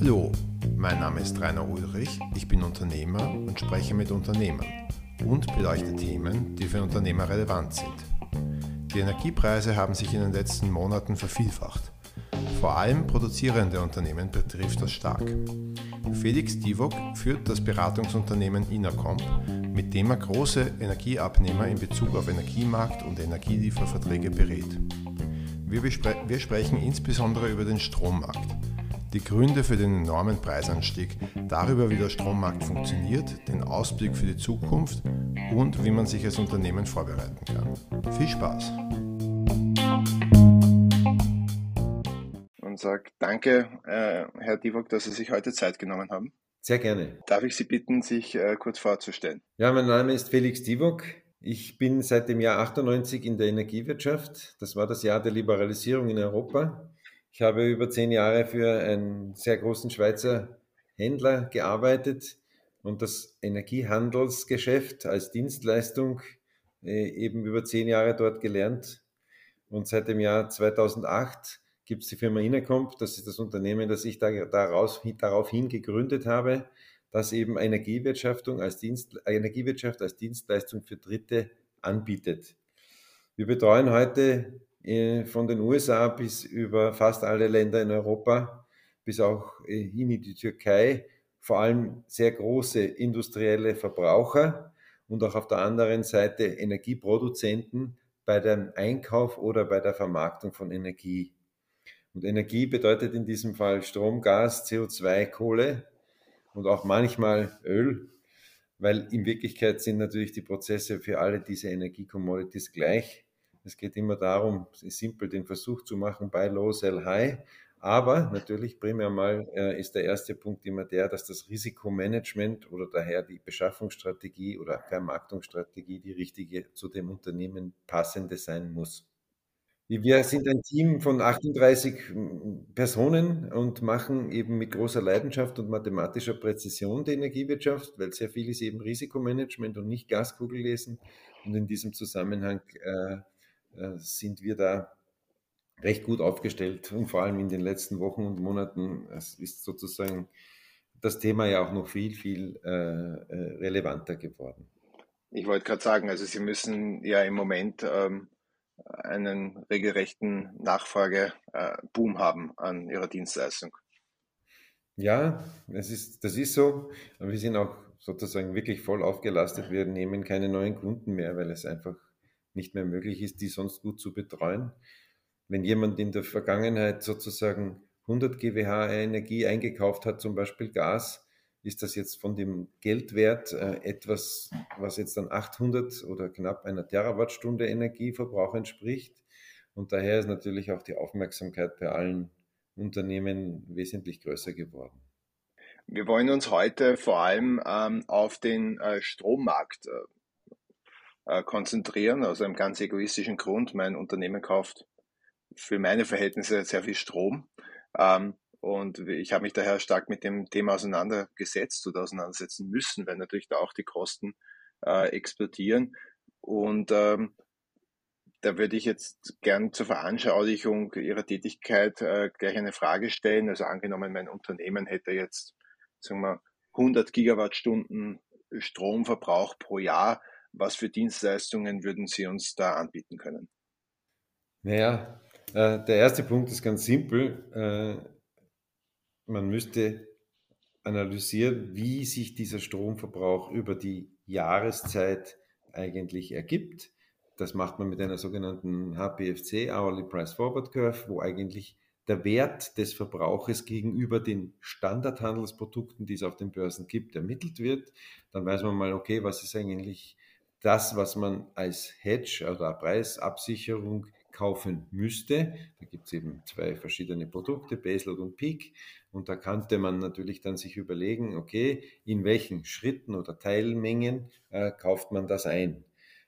Hallo, mein Name ist Rainer Ulrich, ich bin Unternehmer und spreche mit Unternehmern und beleuchte Themen, die für Unternehmer relevant sind. Die Energiepreise haben sich in den letzten Monaten vervielfacht. Vor allem produzierende Unternehmen betrifft das stark. Felix Divok führt das Beratungsunternehmen Innercomp, mit dem er große Energieabnehmer in Bezug auf Energiemarkt und Energielieferverträge berät. Wir, wir sprechen insbesondere über den Strommarkt, die Gründe für den enormen Preisanstieg, darüber, wie der Strommarkt funktioniert, den Ausblick für die Zukunft und wie man sich als Unternehmen vorbereiten kann. Viel Spaß! Und sage danke, äh, Herr Divok, dass Sie sich heute Zeit genommen haben. Sehr gerne. Darf ich Sie bitten, sich äh, kurz vorzustellen? Ja, mein Name ist Felix Divok. Ich bin seit dem Jahr 98 in der Energiewirtschaft. Das war das Jahr der Liberalisierung in Europa. Ich habe über zehn Jahre für einen sehr großen Schweizer Händler gearbeitet und das Energiehandelsgeschäft als Dienstleistung äh, eben über zehn Jahre dort gelernt. Und seit dem Jahr 2008 gibt es die Firma Innercomp. Das ist das Unternehmen, das ich da, daraus, daraufhin gegründet habe das eben Energiewirtschaftung als Dienst, Energiewirtschaft als Dienstleistung für Dritte anbietet. Wir betreuen heute äh, von den USA bis über fast alle Länder in Europa, bis auch äh, hin in die Türkei, vor allem sehr große industrielle Verbraucher und auch auf der anderen Seite Energieproduzenten bei dem Einkauf oder bei der Vermarktung von Energie. Und Energie bedeutet in diesem Fall Strom, Gas, CO2, Kohle und auch manchmal Öl, weil in Wirklichkeit sind natürlich die Prozesse für alle diese Energiecommodities gleich. Es geht immer darum, simpel den Versuch zu machen, buy low, sell high. Aber natürlich primär mal äh, ist der erste Punkt immer der, dass das Risikomanagement oder daher die Beschaffungsstrategie oder Vermarktungsstrategie die richtige zu dem Unternehmen passende sein muss. Wir sind ein Team von 38 Personen und machen eben mit großer Leidenschaft und mathematischer Präzision die Energiewirtschaft, weil sehr viel ist eben Risikomanagement und nicht Gaskugel lesen. Und in diesem Zusammenhang äh, äh, sind wir da recht gut aufgestellt und vor allem in den letzten Wochen und Monaten ist sozusagen das Thema ja auch noch viel, viel äh, äh relevanter geworden. Ich wollte gerade sagen, also Sie müssen ja im Moment ähm einen regelrechten Nachfrageboom haben an ihrer Dienstleistung. Ja, das ist, das ist so. Wir sind auch sozusagen wirklich voll aufgelastet. Wir nehmen keine neuen Kunden mehr, weil es einfach nicht mehr möglich ist, die sonst gut zu betreuen. Wenn jemand in der Vergangenheit sozusagen 100 GWh Energie eingekauft hat, zum Beispiel Gas, ist das jetzt von dem Geldwert äh, etwas, was jetzt dann 800 oder knapp einer Terawattstunde Energieverbrauch entspricht. Und daher ist natürlich auch die Aufmerksamkeit bei allen Unternehmen wesentlich größer geworden. Wir wollen uns heute vor allem ähm, auf den äh, Strommarkt äh, äh konzentrieren, aus einem ganz egoistischen Grund. Mein Unternehmen kauft für meine Verhältnisse sehr viel Strom. Ähm, und ich habe mich daher stark mit dem Thema auseinandergesetzt oder auseinandersetzen müssen, weil natürlich da auch die Kosten äh, explodieren. Und ähm, da würde ich jetzt gern zur Veranschaulichung Ihrer Tätigkeit äh, gleich eine Frage stellen. Also angenommen, mein Unternehmen hätte jetzt, sagen wir, 100 Gigawattstunden Stromverbrauch pro Jahr. Was für Dienstleistungen würden Sie uns da anbieten können? Naja, äh, der erste Punkt ist ganz simpel. Äh, man müsste analysieren, wie sich dieser Stromverbrauch über die Jahreszeit eigentlich ergibt. Das macht man mit einer sogenannten HPFC, Hourly Price Forward Curve, wo eigentlich der Wert des Verbrauches gegenüber den Standardhandelsprodukten, die es auf den Börsen gibt, ermittelt wird. Dann weiß man mal, okay, was ist eigentlich das, was man als Hedge oder Preisabsicherung kaufen müsste. Da gibt es eben zwei verschiedene Produkte, Baseload und Peak. Und da könnte man natürlich dann sich überlegen, okay, in welchen Schritten oder Teilmengen äh, kauft man das ein.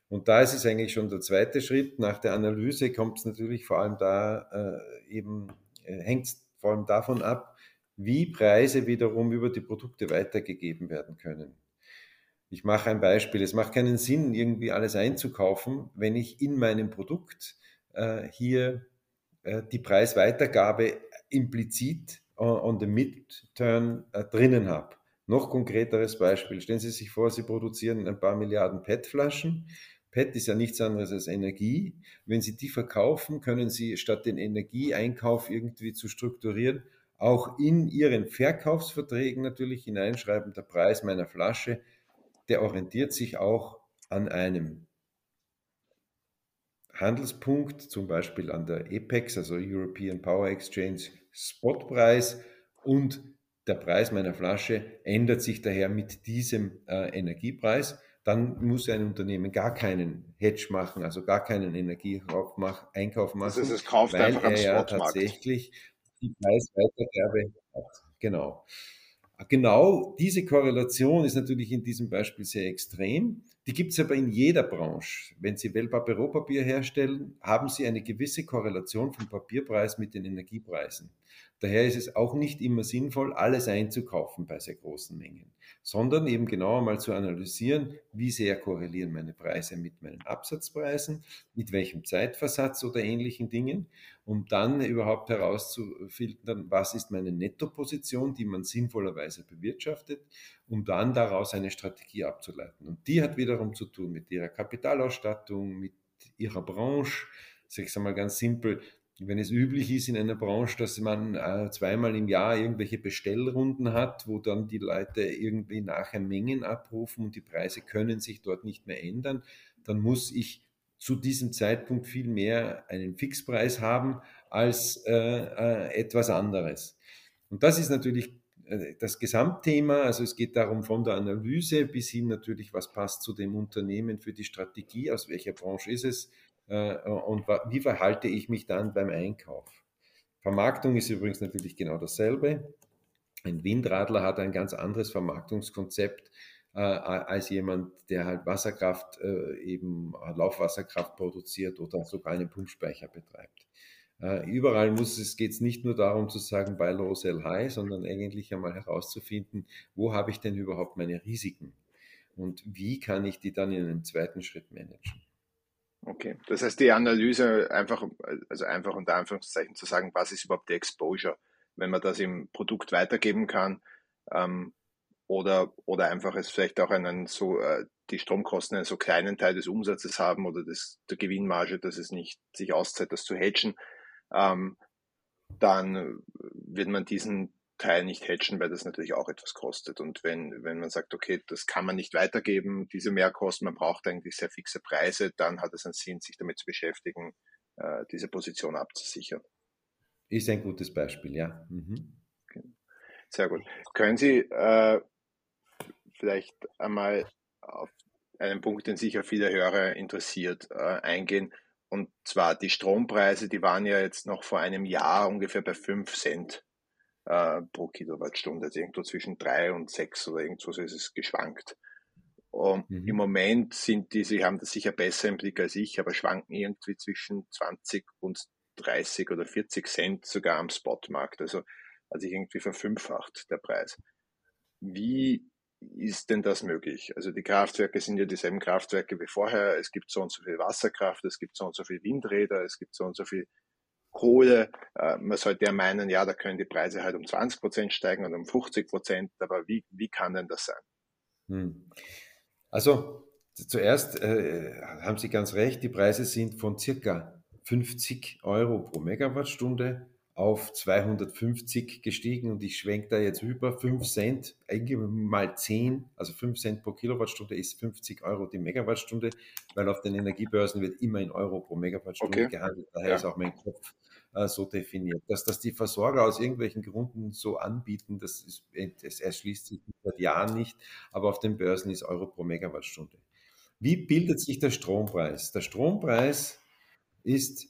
Und da ist es eigentlich schon der zweite Schritt. Nach der Analyse kommt es natürlich vor allem da äh, eben, äh, hängt es vor allem davon ab, wie Preise wiederum über die Produkte weitergegeben werden können. Ich mache ein Beispiel. Es macht keinen Sinn, irgendwie alles einzukaufen, wenn ich in meinem Produkt hier äh, die Preisweitergabe implizit on the midturn äh, drinnen habe. Noch konkreteres Beispiel. Stellen Sie sich vor, Sie produzieren ein paar Milliarden PET-Flaschen. PET ist ja nichts anderes als Energie. Wenn Sie die verkaufen, können Sie statt den Energieeinkauf irgendwie zu strukturieren, auch in Ihren Verkaufsverträgen natürlich hineinschreiben, der Preis meiner Flasche, der orientiert sich auch an einem Handelspunkt, zum Beispiel an der EPEX, also European Power Exchange Spotpreis und der Preis meiner Flasche ändert sich daher mit diesem äh, Energiepreis. Dann muss ein Unternehmen gar keinen Hedge machen, also gar keinen Energieeinkauf machen, das ist, es kauft weil einfach er ja tatsächlich die Preisweitergabe hat. Genau. Genau diese Korrelation ist natürlich in diesem Beispiel sehr extrem. Die gibt es aber in jeder Branche. Wenn Sie Wellpapier herstellen, haben Sie eine gewisse Korrelation vom Papierpreis mit den Energiepreisen. Daher ist es auch nicht immer sinnvoll, alles einzukaufen bei sehr großen Mengen, sondern eben genauer mal zu analysieren, wie sehr korrelieren meine Preise mit meinen Absatzpreisen, mit welchem Zeitversatz oder ähnlichen Dingen, um dann überhaupt herauszufiltern, was ist meine Nettoposition, die man sinnvollerweise bewirtschaftet, um dann daraus eine Strategie abzuleiten. Und die hat wiederum zu tun mit ihrer Kapitalausstattung, mit ihrer Branche, sag ich mal ganz simpel, wenn es üblich ist in einer Branche, dass man äh, zweimal im Jahr irgendwelche Bestellrunden hat, wo dann die Leute irgendwie nachher Mengen abrufen und die Preise können sich dort nicht mehr ändern, dann muss ich zu diesem Zeitpunkt viel mehr einen Fixpreis haben als äh, äh, etwas anderes. Und das ist natürlich äh, das Gesamtthema. Also es geht darum von der Analyse bis hin natürlich, was passt zu dem Unternehmen für die Strategie, aus welcher Branche ist es, und wie verhalte ich mich dann beim Einkauf. Vermarktung ist übrigens natürlich genau dasselbe. Ein Windradler hat ein ganz anderes Vermarktungskonzept äh, als jemand, der halt Wasserkraft, äh, eben Laufwasserkraft produziert oder sogar einen Pumpspeicher betreibt. Äh, überall muss es, geht es nicht nur darum zu sagen, buy low, sell high, sondern eigentlich einmal herauszufinden, wo habe ich denn überhaupt meine Risiken und wie kann ich die dann in einem zweiten Schritt managen. Okay, das heißt die Analyse einfach, also einfach unter Anführungszeichen zu sagen, was ist überhaupt die Exposure, wenn man das im Produkt weitergeben kann ähm, oder, oder einfach es vielleicht auch einen so, äh, die Stromkosten einen so kleinen Teil des Umsatzes haben oder des, der Gewinnmarge, dass es nicht sich auszahlt, das zu hedgen, ähm, dann wird man diesen Teil nicht hedgen, weil das natürlich auch etwas kostet. Und wenn, wenn man sagt, okay, das kann man nicht weitergeben, diese Mehrkosten, man braucht eigentlich sehr fixe Preise, dann hat es einen Sinn, sich damit zu beschäftigen, äh, diese Position abzusichern. Ist ein gutes Beispiel, ja. Mhm. Sehr gut. Können Sie äh, vielleicht einmal auf einen Punkt, den sicher viele Hörer interessiert, äh, eingehen? Und zwar die Strompreise, die waren ja jetzt noch vor einem Jahr ungefähr bei 5 Cent äh, pro Kilowattstunde. Also irgendwo zwischen drei und sechs oder irgendwo so ist es geschwankt. Und mhm. Im Moment sind die, Sie haben das sicher besser im Blick als ich, aber schwanken irgendwie zwischen 20 und 30 oder 40 Cent sogar am Spotmarkt. Also hat sich irgendwie verfünffacht der Preis. Wie ist denn das möglich? Also die Kraftwerke sind ja dieselben Kraftwerke wie vorher. Es gibt so und so viel Wasserkraft, es gibt so und so viel Windräder, es gibt so und so viel Kohle. Äh, man sollte ja meinen, ja, da können die Preise halt um 20 Prozent steigen oder um 50 Prozent, aber wie, wie kann denn das sein? Hm. Also zuerst äh, haben Sie ganz recht, die Preise sind von circa 50 Euro pro Megawattstunde auf 250 gestiegen und ich schwenke da jetzt über 5 Cent, eigentlich mal 10, also 5 Cent pro Kilowattstunde ist 50 Euro die Megawattstunde, weil auf den Energiebörsen wird immer in Euro pro Megawattstunde okay. gehandelt. Daher ja. ist auch mein Kopf äh, so definiert. Dass das die Versorger aus irgendwelchen Gründen so anbieten, das, ist, das erschließt sich seit Jahren nicht, aber auf den Börsen ist Euro pro Megawattstunde. Wie bildet sich der Strompreis? Der Strompreis ist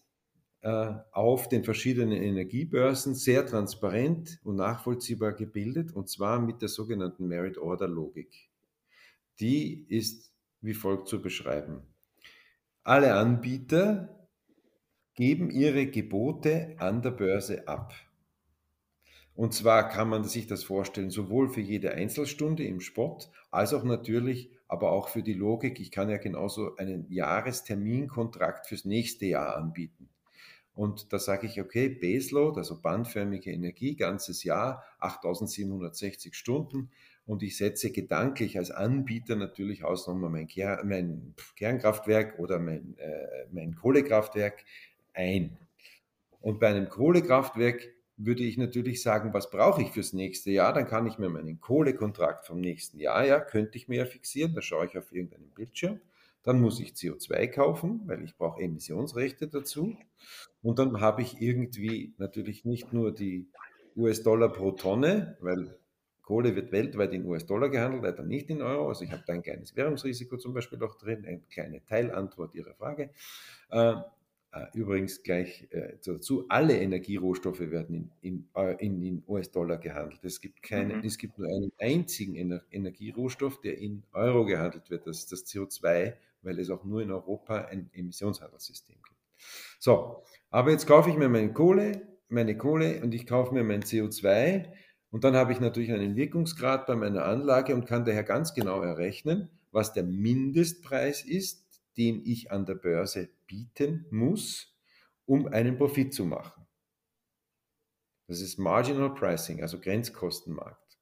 auf den verschiedenen Energiebörsen sehr transparent und nachvollziehbar gebildet, und zwar mit der sogenannten Merit Order Logik. Die ist wie folgt zu beschreiben. Alle Anbieter geben ihre Gebote an der Börse ab. Und zwar kann man sich das vorstellen, sowohl für jede Einzelstunde im Spot, als auch natürlich, aber auch für die Logik. Ich kann ja genauso einen Jahresterminkontrakt fürs nächste Jahr anbieten. Und da sage ich, okay, Baseload, also bandförmige Energie, ganzes Jahr, 8760 Stunden. Und ich setze gedanklich als Anbieter natürlich aus nochmal mein, Ker mein Kernkraftwerk oder mein, äh, mein Kohlekraftwerk ein. Und bei einem Kohlekraftwerk würde ich natürlich sagen, was brauche ich fürs nächste Jahr? Dann kann ich mir meinen Kohlekontrakt vom nächsten Jahr, ja, könnte ich mir ja fixieren. Da schaue ich auf irgendeinen Bildschirm. Dann muss ich CO2 kaufen, weil ich brauche Emissionsrechte dazu. Und dann habe ich irgendwie natürlich nicht nur die US-Dollar pro Tonne, weil Kohle wird weltweit in US-Dollar gehandelt, leider nicht in Euro. Also ich habe da ein kleines Währungsrisiko zum Beispiel auch drin, eine kleine Teilantwort Ihrer Frage. Äh, äh, übrigens gleich äh, dazu, alle Energierohstoffe werden in, in, in, in US-Dollar gehandelt. Es gibt, keine, mhm. es gibt nur einen einzigen Ener Energierohstoff, der in Euro gehandelt wird, das ist das CO2, weil es auch nur in Europa ein Emissionshandelssystem gibt. So, aber jetzt kaufe ich mir meine Kohle, meine Kohle und ich kaufe mir mein CO2 und dann habe ich natürlich einen Wirkungsgrad bei meiner Anlage und kann daher ganz genau errechnen, was der Mindestpreis ist, den ich an der Börse bieten muss, um einen Profit zu machen. Das ist Marginal Pricing, also Grenzkostenmarkt.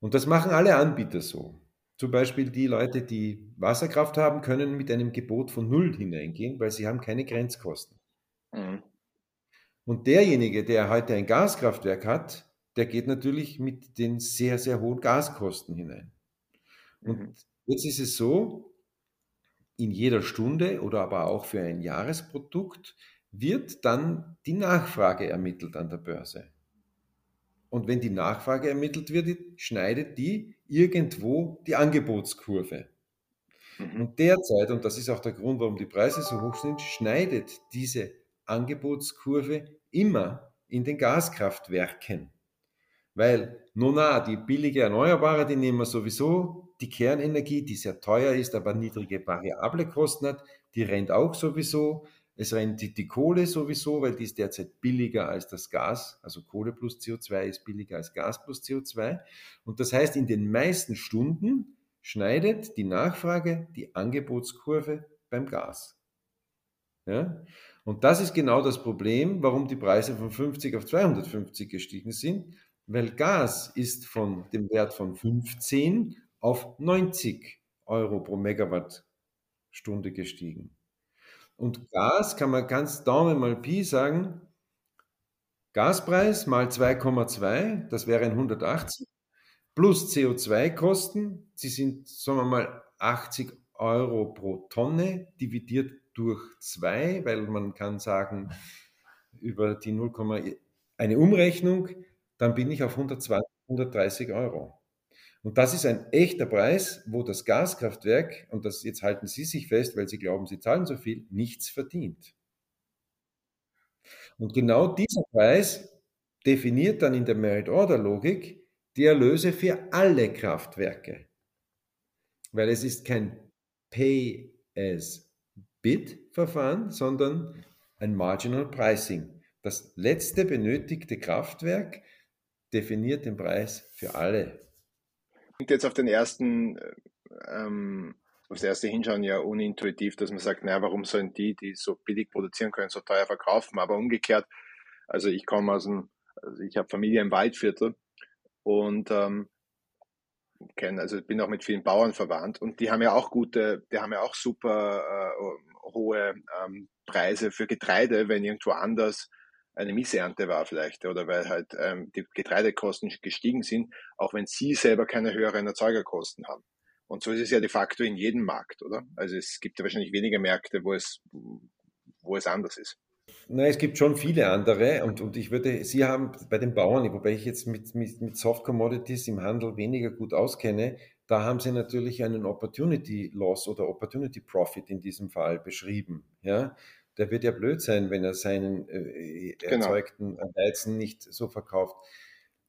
Und das machen alle Anbieter so. Zum Beispiel die Leute, die Wasserkraft haben, können mit einem Gebot von Null hineingehen, weil sie haben keine Grenzkosten. Mhm. Und derjenige, der heute ein Gaskraftwerk hat, der geht natürlich mit den sehr, sehr hohen Gaskosten hinein. Und mhm. jetzt ist es so, in jeder Stunde oder aber auch für ein Jahresprodukt wird dann die Nachfrage ermittelt an der Börse. Und wenn die Nachfrage ermittelt wird, schneidet die irgendwo die Angebotskurve. Mhm. Und derzeit, und das ist auch der Grund, warum die Preise so hoch sind, schneidet diese Angebotskurve immer in den Gaskraftwerken. Weil, nona, die billige Erneuerbare, die nehmen wir sowieso, die Kernenergie, die sehr teuer ist, aber niedrige variable Kosten hat, die rennt auch sowieso. Es rennt die, die, Kohle sowieso, weil die ist derzeit billiger als das Gas. Also Kohle plus CO2 ist billiger als Gas plus CO2. Und das heißt, in den meisten Stunden schneidet die Nachfrage die Angebotskurve beim Gas. Ja? Und das ist genau das Problem, warum die Preise von 50 auf 250 gestiegen sind, weil Gas ist von dem Wert von 15 auf 90 Euro pro Megawattstunde gestiegen. Und Gas kann man ganz Daumen mal Pi sagen, Gaspreis mal 2,2, das wären 180, plus CO2-Kosten, sie sind, sagen wir mal, 80 Euro pro Tonne, dividiert durch 2, weil man kann sagen, über die 0, eine Umrechnung, dann bin ich auf 120, 130 Euro. Und das ist ein echter Preis, wo das Gaskraftwerk, und das jetzt halten Sie sich fest, weil Sie glauben, Sie zahlen so viel, nichts verdient. Und genau dieser Preis definiert dann in der Merit-Order-Logik die Erlöse für alle Kraftwerke. Weil es ist kein Pay-as-Bid-Verfahren, sondern ein Marginal Pricing. Das letzte benötigte Kraftwerk definiert den Preis für alle klingt jetzt auf den ersten, ähm, aufs erste Hinschauen ja unintuitiv, dass man sagt, naja, warum sollen die, die so billig produzieren können, so teuer verkaufen? Aber umgekehrt, also ich komme aus dem, also ich habe Familie im Waldviertel und ähm, kenne, also bin auch mit vielen Bauern verwandt und die haben ja auch gute, die haben ja auch super äh, hohe ähm, Preise für Getreide, wenn irgendwo anders eine Missernte war vielleicht oder weil halt ähm, die Getreidekosten gestiegen sind, auch wenn sie selber keine höheren Erzeugerkosten haben. Und so ist es ja de facto in jedem Markt, oder? Also es gibt ja wahrscheinlich weniger Märkte, wo es, wo es anders ist. Nein, es gibt schon viele andere und, und ich würde, Sie haben bei den Bauern, wobei ich jetzt mit, mit, mit Soft Commodities im Handel weniger gut auskenne, da haben Sie natürlich einen Opportunity Loss oder Opportunity Profit in diesem Fall beschrieben. Ja? Der wird ja blöd sein, wenn er seinen äh, genau. erzeugten genau. Weizen nicht so verkauft.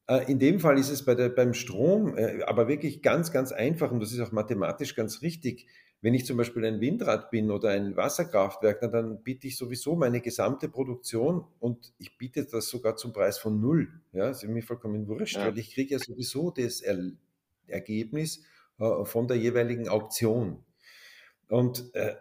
Äh, in dem Fall ist es bei der, beim Strom äh, aber wirklich ganz, ganz einfach und das ist auch mathematisch ganz richtig. Wenn ich zum Beispiel ein Windrad bin oder ein Wasserkraftwerk, dann, dann biete ich sowieso meine gesamte Produktion und ich biete das sogar zum Preis von null. Ja, das ist mir vollkommen wurscht, ja. weil ich kriege ja sowieso das er Ergebnis äh, von der jeweiligen Auktion. Und äh,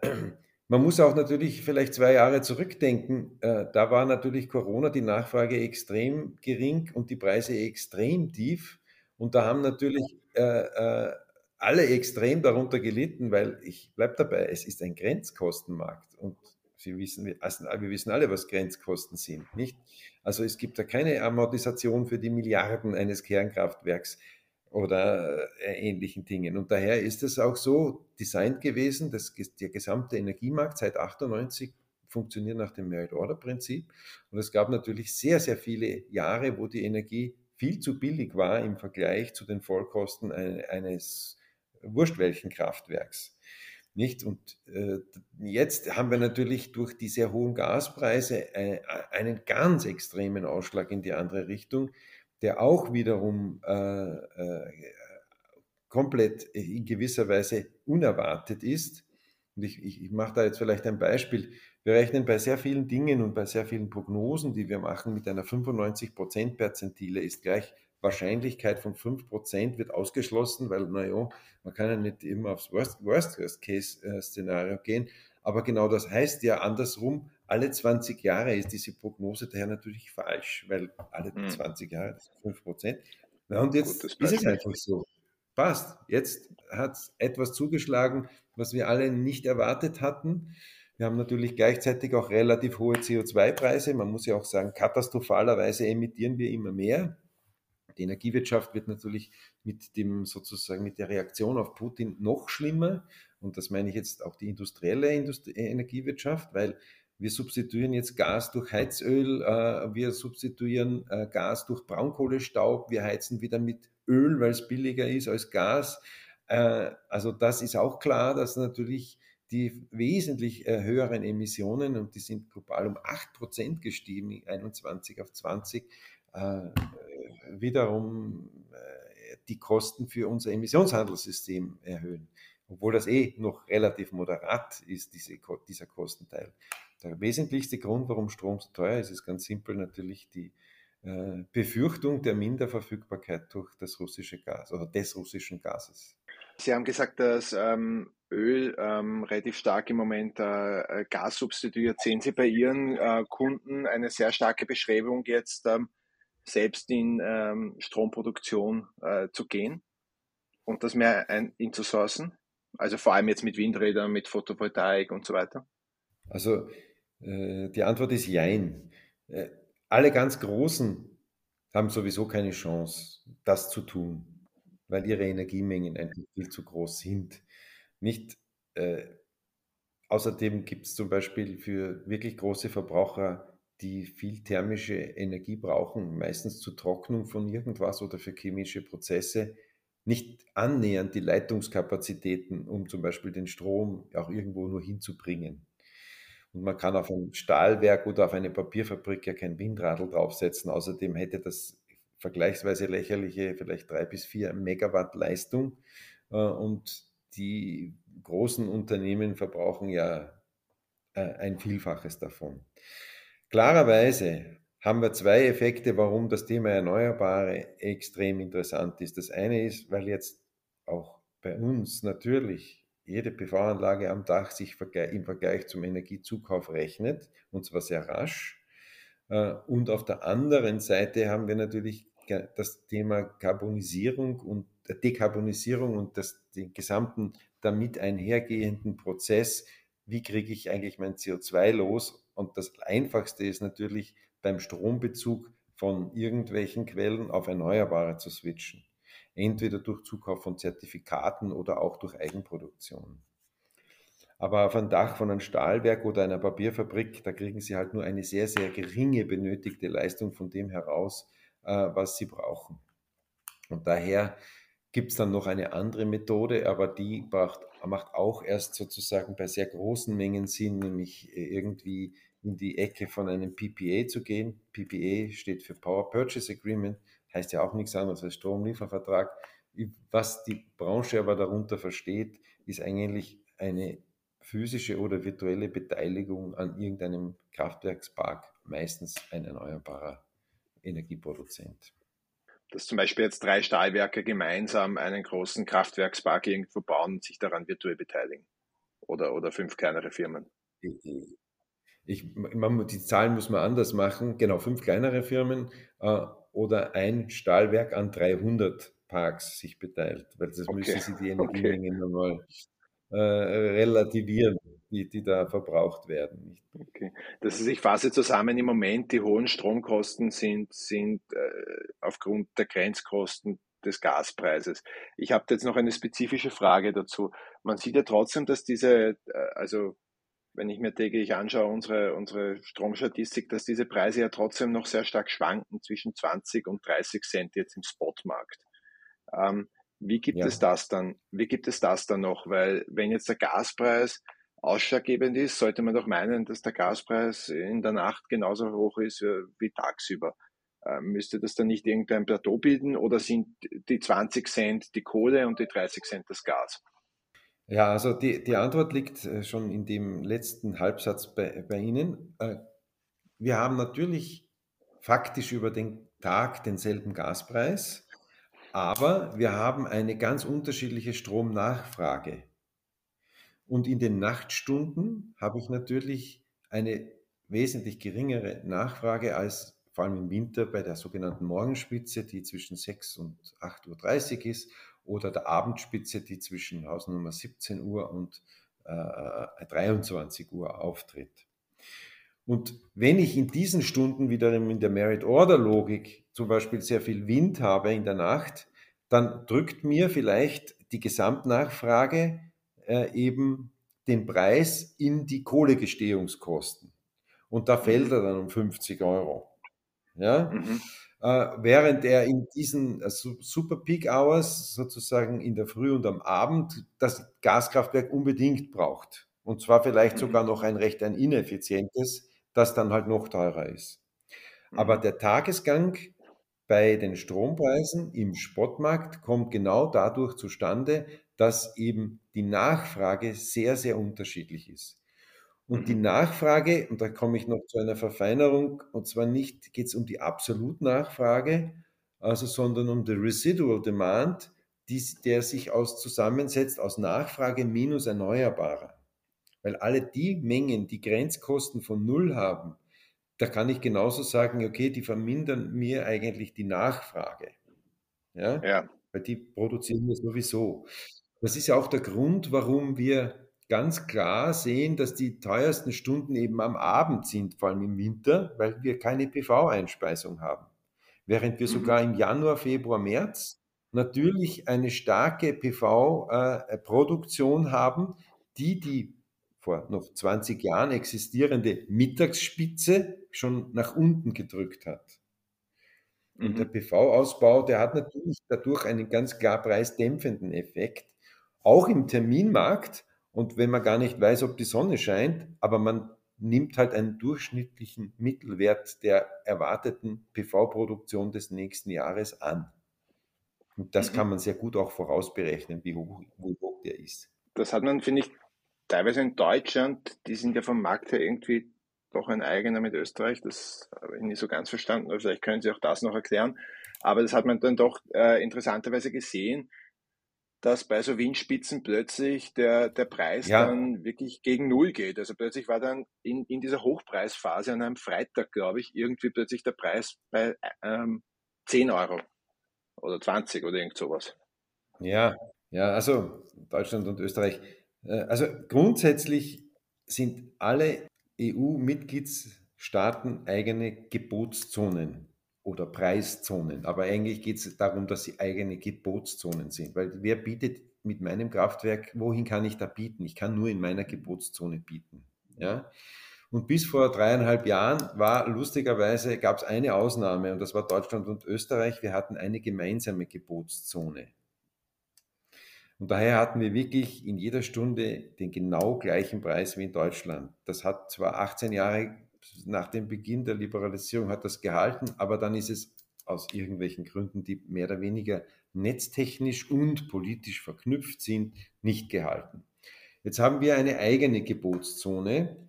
Man muss auch natürlich vielleicht zwei Jahre zurückdenken. Äh, da war natürlich Corona die Nachfrage extrem gering und die Preise extrem tief. Und da haben natürlich äh, äh, alle extrem darunter gelitten, weil ich bleibe dabei, es ist ein Grenzkostenmarkt und Sie wissen, also wir wissen alle, was Grenzkosten sind, nicht? Also es gibt da keine Amortisation für die Milliarden eines Kernkraftwerks oder äh, ähnlichen Dingen. Und daher ist es auch so designt gewesen, dass der gesamte Energiemarkt seit 98 funktioniert nach dem Merit-Order-Prinzip. Und es gab natürlich sehr, sehr viele Jahre, wo die Energie viel zu billig war im Vergleich zu den Vollkosten eines wurscht welchen Kraftwerks. Nicht? Und äh, jetzt haben wir natürlich durch die sehr hohen Gaspreise äh, einen ganz extremen Ausschlag in die andere Richtung der auch wiederum äh, äh, komplett in gewisser Weise unerwartet ist. Und ich, ich, ich mache da jetzt vielleicht ein Beispiel. Wir rechnen bei sehr vielen Dingen und bei sehr vielen Prognosen, die wir machen, mit einer 95% Perzentile ist gleich Wahrscheinlichkeit von 5% wird ausgeschlossen, weil, naja, man kann ja nicht immer aufs Worst-Case-Szenario gehen. Aber genau das heißt ja andersrum, alle 20 Jahre ist diese Prognose daher natürlich falsch, weil alle hm. 20 Jahre, das sind 5 Prozent. Ja, und jetzt Gut, ist es einfach so. Passt. Jetzt hat es etwas zugeschlagen, was wir alle nicht erwartet hatten. Wir haben natürlich gleichzeitig auch relativ hohe CO2-Preise. Man muss ja auch sagen, katastrophalerweise emittieren wir immer mehr. Die Energiewirtschaft wird natürlich mit dem sozusagen mit der Reaktion auf Putin noch schlimmer. Und das meine ich jetzt auch die industrielle Industrie Energiewirtschaft, weil wir substituieren jetzt Gas durch Heizöl, äh, wir substituieren äh, Gas durch Braunkohlestaub, wir heizen wieder mit Öl, weil es billiger ist als Gas. Äh, also das ist auch klar, dass natürlich die wesentlich höheren Emissionen, und die sind global um 8% gestiegen, 21 auf 20, wiederum die Kosten für unser Emissionshandelssystem erhöhen obwohl das eh noch relativ moderat ist, diese, dieser Kostenteil. Der wesentlichste Grund, warum Strom so teuer ist, ist ganz simpel natürlich die äh, Befürchtung der Minderverfügbarkeit durch das russische Gas oder des russischen Gases. Sie haben gesagt, dass ähm, Öl ähm, relativ stark im Moment äh, Gas substituiert. Sehen Sie bei Ihren äh, Kunden eine sehr starke Bestrebung, jetzt ähm, selbst in ähm, Stromproduktion äh, zu gehen und das mehr ein, inzusourcen? Also vor allem jetzt mit Windrädern, mit Photovoltaik und so weiter? Also äh, die Antwort ist Jein. Äh, alle ganz Großen haben sowieso keine Chance, das zu tun, weil ihre Energiemengen einfach viel zu groß sind. Nicht, äh, außerdem gibt es zum Beispiel für wirklich große Verbraucher, die viel thermische Energie brauchen, meistens zur Trocknung von irgendwas oder für chemische Prozesse, nicht annähernd die Leitungskapazitäten, um zum Beispiel den Strom auch irgendwo nur hinzubringen. Und man kann auf ein Stahlwerk oder auf eine Papierfabrik ja kein Windradl draufsetzen. Außerdem hätte das vergleichsweise lächerliche vielleicht drei bis vier Megawatt Leistung. Äh, und die großen Unternehmen verbrauchen ja äh, ein Vielfaches davon. Klarerweise haben wir zwei Effekte, warum das Thema Erneuerbare extrem interessant ist. Das eine ist, weil jetzt auch bei uns natürlich jede PV-Anlage am Dach sich im Vergleich zum Energiezukauf rechnet, und zwar sehr rasch. Äh, und auf der anderen Seite haben wir natürlich das Thema Karbonisierung und äh, Dekarbonisierung und das, den gesamten damit einhergehenden Prozess. Wie kriege ich eigentlich mein CO2 los? Und das Einfachste ist natürlich beim Strombezug von irgendwelchen Quellen auf Erneuerbare zu switchen entweder durch Zukauf von Zertifikaten oder auch durch Eigenproduktion. Aber auf ein Dach von einem Stahlwerk oder einer Papierfabrik, da kriegen Sie halt nur eine sehr, sehr geringe benötigte Leistung von dem heraus, äh, was Sie brauchen. Und daher gibt es dann noch eine andere Methode, aber die braucht, macht auch erst sozusagen bei sehr großen Mengen Sinn, nämlich äh, irgendwie in die Ecke von einem PPA zu gehen. PPA steht für Power Purchase Agreement heißt ja auch nichts anderes als Stromliefervertrag. Was die Branche aber darunter versteht, ist eigentlich eine physische oder virtuelle Beteiligung an irgendeinem Kraftwerkspark, meistens ein erneuerbarer Energieproduzent. Dass zum Beispiel jetzt drei Stahlwerke gemeinsam einen großen Kraftwerkspark irgendwo bauen und sich daran virtuell beteiligen. Oder, oder fünf kleinere Firmen. ich, man, die Zahlen muss man anders machen. Genau, fünf kleinere Firmen äh, oder ein Stahlwerk an 300 Parks sich beteiligt, weil das okay. müssen sie die Energiemengen okay. nochmal äh, relativieren, die, die da verbraucht werden. Okay. Das ist, ich fasse zusammen im Moment, die hohen Stromkosten sind, sind äh, aufgrund der Grenzkosten des Gaspreises. Ich habe jetzt noch eine spezifische Frage dazu. Man sieht ja trotzdem, dass diese, äh, also wenn ich mir täglich anschaue, unsere, unsere Stromstatistik, dass diese Preise ja trotzdem noch sehr stark schwanken zwischen 20 und 30 Cent jetzt im Spotmarkt. Ähm, wie gibt ja. es das dann? Wie gibt es das dann noch? Weil wenn jetzt der Gaspreis ausschlaggebend ist, sollte man doch meinen, dass der Gaspreis in der Nacht genauso hoch ist wie tagsüber. Ähm, müsste das dann nicht irgendein Plateau bilden oder sind die 20 Cent die Kohle und die 30 Cent das Gas? Ja, also die, die Antwort liegt äh, schon in dem letzten Halbsatz bei, bei Ihnen. Äh, wir haben natürlich faktisch über den Tag denselben Gaspreis, aber wir haben eine ganz unterschiedliche Stromnachfrage. Und in den Nachtstunden habe ich natürlich eine wesentlich geringere Nachfrage als vor allem im Winter bei der sogenannten Morgenspitze, die zwischen 6 und 8.30 Uhr ist oder der Abendspitze, die zwischen Hausnummer 17 Uhr und äh, 23 Uhr auftritt. Und wenn ich in diesen Stunden wiederum in der Merit-Order-Logik zum Beispiel sehr viel Wind habe in der Nacht, dann drückt mir vielleicht die Gesamtnachfrage äh, eben den Preis in die Kohlegestehungskosten. Und da fällt er dann um 50 Euro. Ja? Mhm äh, während er in diesen äh, Super Peak Hours sozusagen in der Früh und am Abend das Gaskraftwerk unbedingt braucht. Und zwar vielleicht mhm. sogar noch ein recht ein ineffizientes, das dann halt noch teurer ist. Aber mhm. der Tagesgang bei den Strompreisen im Spotmarkt kommt genau dadurch zustande, dass eben die Nachfrage sehr, sehr unterschiedlich ist. Und die mhm. Nachfrage, und da komme ich noch zu einer Verfeinerung, und zwar nicht geht es um die Absolutnachfrage, also, sondern um die Residual Demand, die, der sich aus zusammensetzt aus Nachfrage minus Erneuerbarer. Weil alle die Mengen, die Grenzkosten von Null haben, da kann ich genauso sagen, okay, die vermindern mir eigentlich die Nachfrage. Ja? ja. Weil die produzieren wir sowieso. Das ist ja auch der Grund, warum wir ganz klar sehen, dass die teuersten Stunden eben am Abend sind, vor allem im Winter, weil wir keine PV-Einspeisung haben. Während wir mhm. sogar im Januar, Februar, März natürlich eine starke PV-Produktion haben, die die vor noch 20 Jahren existierende Mittagsspitze schon nach unten gedrückt hat. Und der mhm. PV-Ausbau, der hat natürlich dadurch einen ganz klar preisdämpfenden Effekt, auch im Terminmarkt, und wenn man gar nicht weiß, ob die Sonne scheint, aber man nimmt halt einen durchschnittlichen Mittelwert der erwarteten PV-Produktion des nächsten Jahres an. Und das mhm. kann man sehr gut auch vorausberechnen, wie hoch, wie hoch der ist. Das hat man, finde ich, teilweise in Deutschland, die sind ja vom Markt her irgendwie doch ein eigener mit Österreich. Das habe ich nicht so ganz verstanden. Aber vielleicht können Sie auch das noch erklären. Aber das hat man dann doch äh, interessanterweise gesehen, dass bei so Windspitzen plötzlich der, der Preis ja. dann wirklich gegen Null geht. Also plötzlich war dann in, in dieser Hochpreisphase an einem Freitag, glaube ich, irgendwie plötzlich der Preis bei ähm, 10 Euro oder 20 oder irgend sowas. Ja, ja, also Deutschland und Österreich. Äh, also grundsätzlich sind alle EU-Mitgliedsstaaten eigene Gebotszonen oder Preiszonen. Aber eigentlich geht es darum, dass sie eigene Gebotszonen sind. Weil wer bietet mit meinem Kraftwerk, wohin kann ich da bieten? Ich kann nur in meiner Gebotszone bieten. Ja? Und bis vor dreieinhalb Jahren war lustigerweise, gab es eine Ausnahme und das war Deutschland und Österreich. Wir hatten eine gemeinsame Gebotszone. Und daher hatten wir wirklich in jeder Stunde den genau gleichen Preis wie in Deutschland. Das hat zwar 18 Jahre nach dem Beginn der Liberalisierung hat das gehalten, aber dann ist es aus irgendwelchen Gründen, die mehr oder weniger netztechnisch und politisch verknüpft sind, nicht gehalten. Jetzt haben wir eine eigene Gebotszone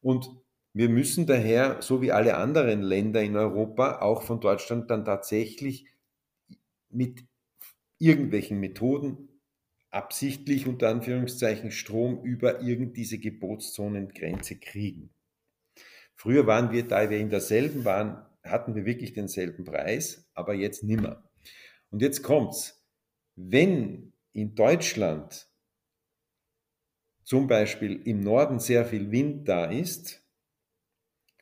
und wir müssen daher, so wie alle anderen Länder in Europa, auch von Deutschland dann tatsächlich mit irgendwelchen Methoden absichtlich unter Anführungszeichen Strom über irgend diese Gebotszonengrenze kriegen. Früher waren wir, da wir in derselben waren, hatten wir wirklich denselben Preis, aber jetzt nimmer. Und jetzt kommt's. Wenn in Deutschland zum Beispiel im Norden sehr viel Wind da ist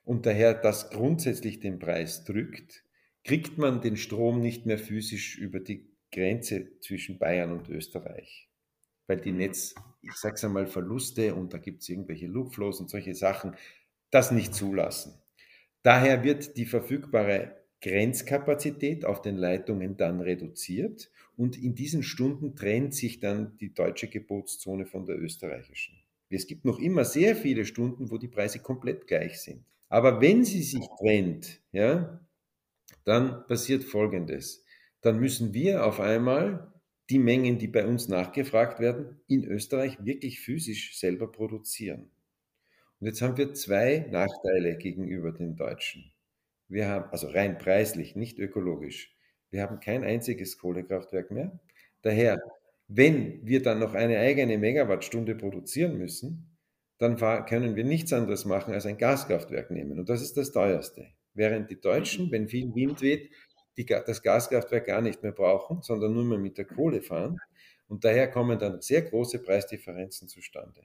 und daher das grundsätzlich den Preis drückt, kriegt man den Strom nicht mehr physisch über die Grenze zwischen Bayern und Österreich. Weil die Netz, ich sag's einmal, Verluste und da gibt es irgendwelche Loopflows und solche Sachen, das nicht zulassen. Daher wird die verfügbare Grenzkapazität auf den Leitungen dann reduziert und in diesen Stunden trennt sich dann die deutsche Gebotszone von der österreichischen. Es gibt noch immer sehr viele Stunden, wo die Preise komplett gleich sind. Aber wenn sie sich trennt, ja, dann passiert Folgendes. Dann müssen wir auf einmal die Mengen, die bei uns nachgefragt werden, in Österreich wirklich physisch selber produzieren. Und jetzt haben wir zwei Nachteile gegenüber den Deutschen. Wir haben, also rein preislich, nicht ökologisch. Wir haben kein einziges Kohlekraftwerk mehr. Daher, wenn wir dann noch eine eigene Megawattstunde produzieren müssen, dann können wir nichts anderes machen als ein Gaskraftwerk nehmen. Und das ist das teuerste. Während die Deutschen, wenn viel Wind weht, die, das Gaskraftwerk gar nicht mehr brauchen, sondern nur mehr mit der Kohle fahren. Und daher kommen dann sehr große Preisdifferenzen zustande.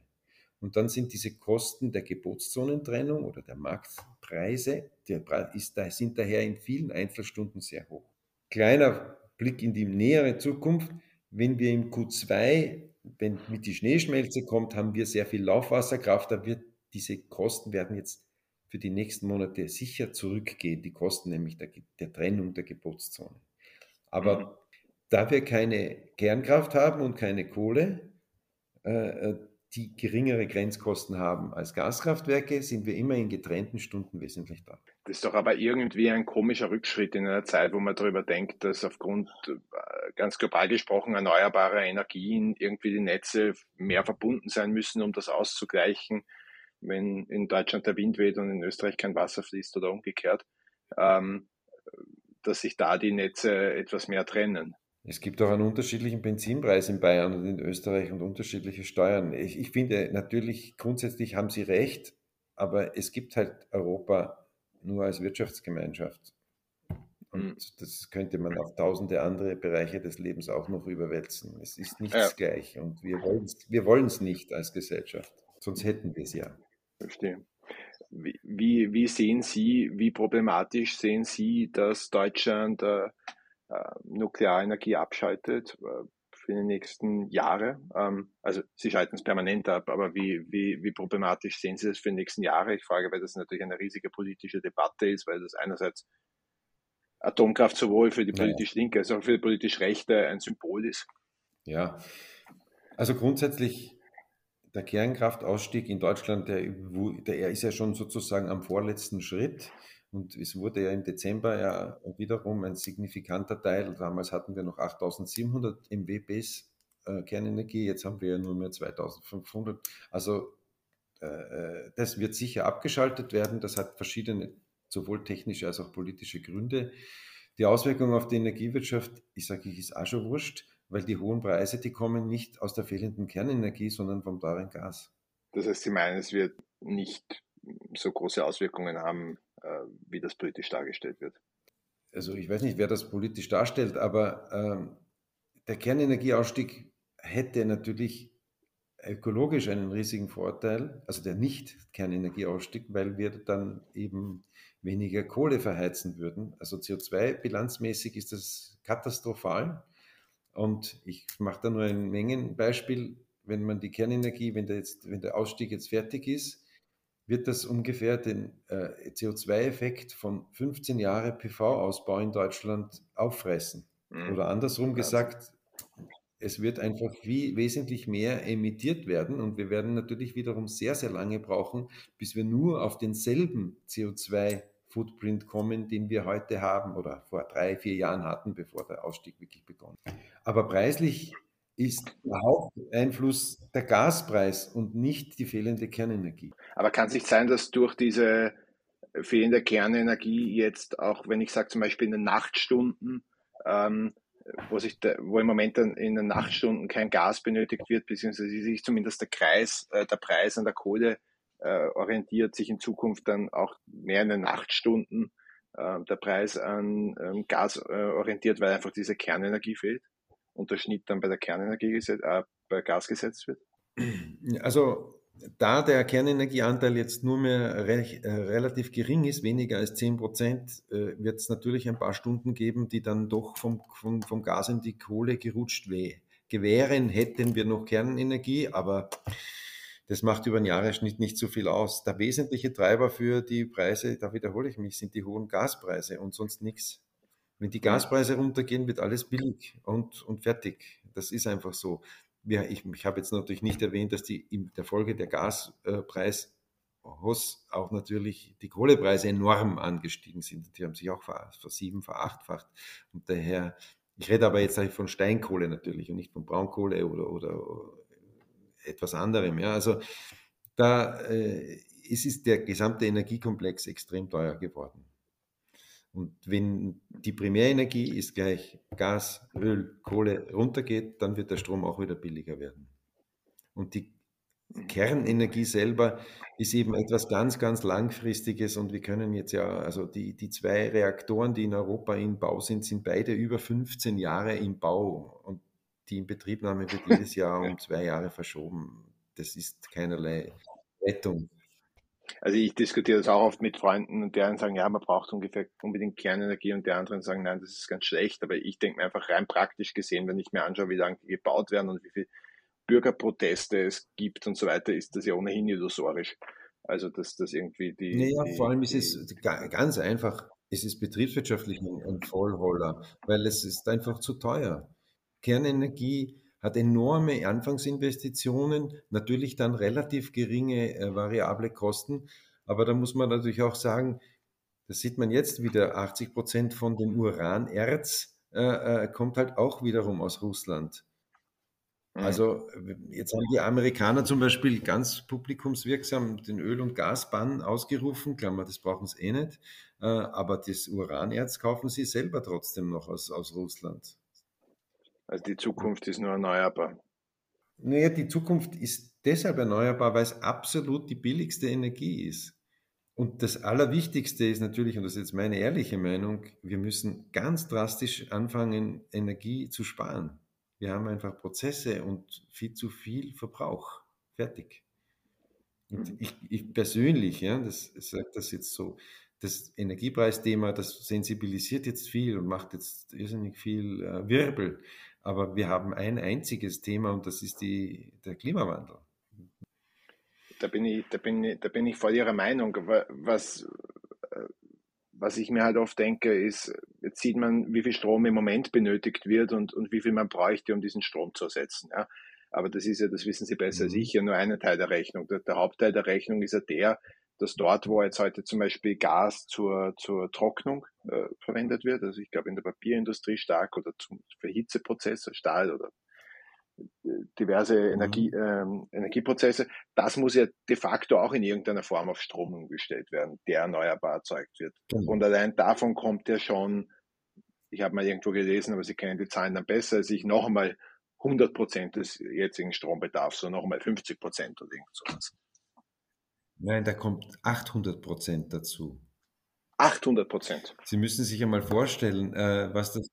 Und dann sind diese Kosten der Gebotszonentrennung oder der Marktpreise, die ist, sind daher in vielen Einzelstunden sehr hoch. Kleiner Blick in die nähere Zukunft. Wenn wir im Q2, wenn mit die Schneeschmelze kommt, haben wir sehr viel Laufwasserkraft. Da wird diese Kosten werden jetzt für die nächsten Monate sicher zurückgehen. Die Kosten nämlich der, der Trennung der Gebotszone. Aber mhm. da wir keine Kernkraft haben und keine Kohle, äh, äh die geringere Grenzkosten haben als Gaskraftwerke, sind wir immer in getrennten Stunden wesentlich da. Das ist doch aber irgendwie ein komischer Rückschritt in einer Zeit, wo man darüber denkt, dass aufgrund äh, ganz global gesprochen erneuerbarer Energien irgendwie die Netze mehr verbunden sein müssen, um das auszugleichen, wenn in Deutschland der Wind weht und in Österreich kein Wasser fließt oder umgekehrt, ähm, dass sich da die Netze etwas mehr trennen. Es gibt auch einen unterschiedlichen Benzinpreis in Bayern und in Österreich und unterschiedliche Steuern. Ich, ich finde natürlich, grundsätzlich haben Sie recht, aber es gibt halt Europa nur als Wirtschaftsgemeinschaft. Und mhm. das könnte man auf tausende andere Bereiche des Lebens auch noch überwälzen. Es ist nichts ja. gleich und wir wollen es nicht als Gesellschaft. Sonst hätten wir es ja. Verstehe. Wie, wie, wie, sehen Sie, wie problematisch sehen Sie, dass Deutschland äh, Nuklearenergie abschaltet äh, für die nächsten Jahre. Ähm, also Sie schalten es permanent ab, aber wie, wie, wie problematisch sehen Sie das für die nächsten Jahre? Ich frage, weil das natürlich eine riesige politische Debatte ist, weil das einerseits Atomkraft sowohl für die politisch Linke als auch für die politisch Rechte ein Symbol ist. Ja, also grundsätzlich der Kernkraftausstieg in Deutschland, der, der ist ja schon sozusagen am vorletzten Schritt. Und es wurde ja im Dezember ja wiederum ein signifikanter Teil. Damals hatten wir noch 8700 MW BES äh, Kernenergie, jetzt haben wir ja nur mehr 2500. Also äh, äh, das wird sicher abgeschaltet werden. Das hat verschiedene, sowohl technische als auch politische Gründe. Die Auswirkung auf die Energiewirtschaft, ich sage, ich ist auch schon wurscht, weil die hohen Preise, die kommen nicht aus der fehlenden Kernenergie, sondern vom teuren Gas. Das heißt, Sie meinen, es wird nicht so große Auswirkungen haben, wie das politisch dargestellt wird. Also ich weiß nicht, wer das politisch darstellt, aber ähm, der Kernenergieausstieg hätte natürlich ökologisch einen riesigen Vorteil, also der Nicht-Kernenergieausstieg, weil wir dann eben weniger Kohle verheizen würden. Also CO2-bilanzmäßig ist das katastrophal. Und ich mache da nur ein Mengenbeispiel. Wenn man die Kernenergie, wenn der, jetzt, wenn der Ausstieg jetzt fertig ist, wird das ungefähr den äh, CO2-Effekt von 15 Jahre PV-Ausbau in Deutschland auffressen. Mhm. Oder andersrum gesagt, es wird einfach wie wesentlich mehr emittiert werden und wir werden natürlich wiederum sehr, sehr lange brauchen, bis wir nur auf denselben CO2-Footprint kommen, den wir heute haben oder vor drei, vier Jahren hatten, bevor der Ausstieg wirklich begonnen. Aber preislich ist der Haupteinfluss der Gaspreis und nicht die fehlende Kernenergie. Aber kann es nicht sein, dass durch diese fehlende Kernenergie jetzt auch, wenn ich sage zum Beispiel in den Nachtstunden, ähm, wo, sich der, wo im Moment in den Nachtstunden kein Gas benötigt wird, beziehungsweise sich zumindest der Kreis, äh, der Preis an der Kohle äh, orientiert, sich in Zukunft dann auch mehr in den Nachtstunden äh, der Preis an ähm, Gas äh, orientiert, weil einfach diese Kernenergie fehlt und der Schnitt dann bei der Kernenergie äh, bei Gas gesetzt wird? Also da der Kernenergieanteil jetzt nur mehr re äh, relativ gering ist, weniger als 10 Prozent, äh, wird es natürlich ein paar Stunden geben, die dann doch vom, vom, vom Gas in die Kohle gerutscht gewähren. Hätten wir noch Kernenergie, aber das macht über den Jahresschnitt nicht so viel aus. Der wesentliche Treiber für die Preise, da wiederhole ich mich, sind die hohen Gaspreise und sonst nichts. Wenn die Gaspreise runtergehen, wird alles billig und, und fertig. Das ist einfach so ja, ich, ich habe jetzt natürlich nicht erwähnt, dass die in der Folge der Gaspreis Hoss auch natürlich die Kohlepreise enorm angestiegen sind. Die haben sich auch versieben, verachtfacht. Und daher, ich rede aber jetzt von Steinkohle natürlich und nicht von Braunkohle oder, oder etwas anderem. Ja. Also da äh, es ist der gesamte Energiekomplex extrem teuer geworden. Und wenn die Primärenergie ist gleich Gas, Öl, Kohle runtergeht, dann wird der Strom auch wieder billiger werden. Und die Kernenergie selber ist eben etwas ganz, ganz Langfristiges und wir können jetzt ja, also die, die zwei Reaktoren, die in Europa in Bau sind, sind beide über 15 Jahre im Bau und die Inbetriebnahme wird jedes Jahr um zwei Jahre verschoben. Das ist keinerlei Rettung also ich diskutiere das auch oft mit Freunden und deren sagen, ja, man braucht ungefähr unbedingt Kernenergie und die anderen sagen, nein, das ist ganz schlecht. Aber ich denke mir einfach rein praktisch gesehen, wenn ich mir anschaue, wie lange die gebaut werden und wie viele Bürgerproteste es gibt und so weiter, ist das ja ohnehin illusorisch. Also dass das irgendwie die. Naja, die, vor allem ist es ganz einfach, es ist betriebswirtschaftlich ein Vollroller, weil es ist einfach zu teuer. Kernenergie hat enorme Anfangsinvestitionen, natürlich dann relativ geringe äh, variable Kosten. Aber da muss man natürlich auch sagen, das sieht man jetzt wieder, 80 Prozent von dem Uranerz äh, äh, kommt halt auch wiederum aus Russland. Mhm. Also jetzt haben die Amerikaner zum Beispiel ganz publikumswirksam den Öl- und Gasbann ausgerufen, Klammer, das brauchen sie eh nicht, äh, aber das Uranerz kaufen sie selber trotzdem noch aus, aus Russland. Also die Zukunft ist nur erneuerbar. Naja, die Zukunft ist deshalb erneuerbar, weil es absolut die billigste Energie ist. Und das Allerwichtigste ist natürlich, und das ist jetzt meine ehrliche Meinung, wir müssen ganz drastisch anfangen, Energie zu sparen. Wir haben einfach Prozesse und viel zu viel Verbrauch. Fertig. Und mhm. ich, ich persönlich, ja, das sage das jetzt so, das Energiepreisthema, das sensibilisiert jetzt viel und macht jetzt irrsinnig viel äh, Wirbel. Aber wir haben ein einziges Thema und das ist die, der Klimawandel. Da bin ich, da bin ich, da bin ich voll Ihrer Meinung. Was, was ich mir halt oft denke, ist, jetzt sieht man, wie viel Strom im Moment benötigt wird und, und wie viel man bräuchte, um diesen Strom zu ersetzen. Ja. Aber das ist ja, das wissen Sie besser als mhm. ich, ja nur ein Teil der Rechnung. Der, der Hauptteil der Rechnung ist ja der, dass dort, wo jetzt heute zum Beispiel Gas zur, zur Trocknung äh, verwendet wird, also ich glaube in der Papierindustrie stark oder zum, für Hitzeprozesse, Stahl oder äh, diverse mhm. Energie, ähm, Energieprozesse, das muss ja de facto auch in irgendeiner Form auf Strom umgestellt werden, der erneuerbar erzeugt wird. Genau. Und allein davon kommt ja schon, ich habe mal irgendwo gelesen, aber Sie kennen die Zahlen dann besser als ich, noch einmal 100 Prozent des jetzigen Strombedarfs, so noch einmal 50 Prozent oder irgend sowas. Nein, da kommt 800 Prozent dazu. 800 Prozent. Sie müssen sich einmal vorstellen, äh, was das.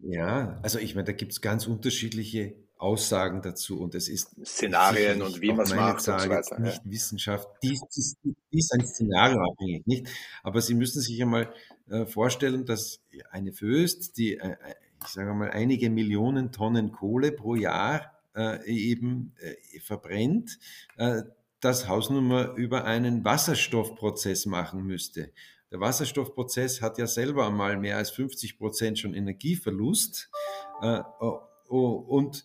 Ja, also ich meine, da gibt es ganz unterschiedliche Aussagen dazu und es ist Szenarien und wie man es macht Zahl, und so weiter. Nicht ja. Wissenschaft, dies, dies, dies ist ein Szenario abhängig, nicht? Aber Sie müssen sich einmal äh, vorstellen, dass eine Föst, die, äh, äh, ich sage mal, einige Millionen Tonnen Kohle pro Jahr äh, eben äh, verbrennt, äh, das Hausnummer über einen Wasserstoffprozess machen müsste. Der Wasserstoffprozess hat ja selber einmal mehr als 50 Prozent schon Energieverlust. Äh, oh, oh, und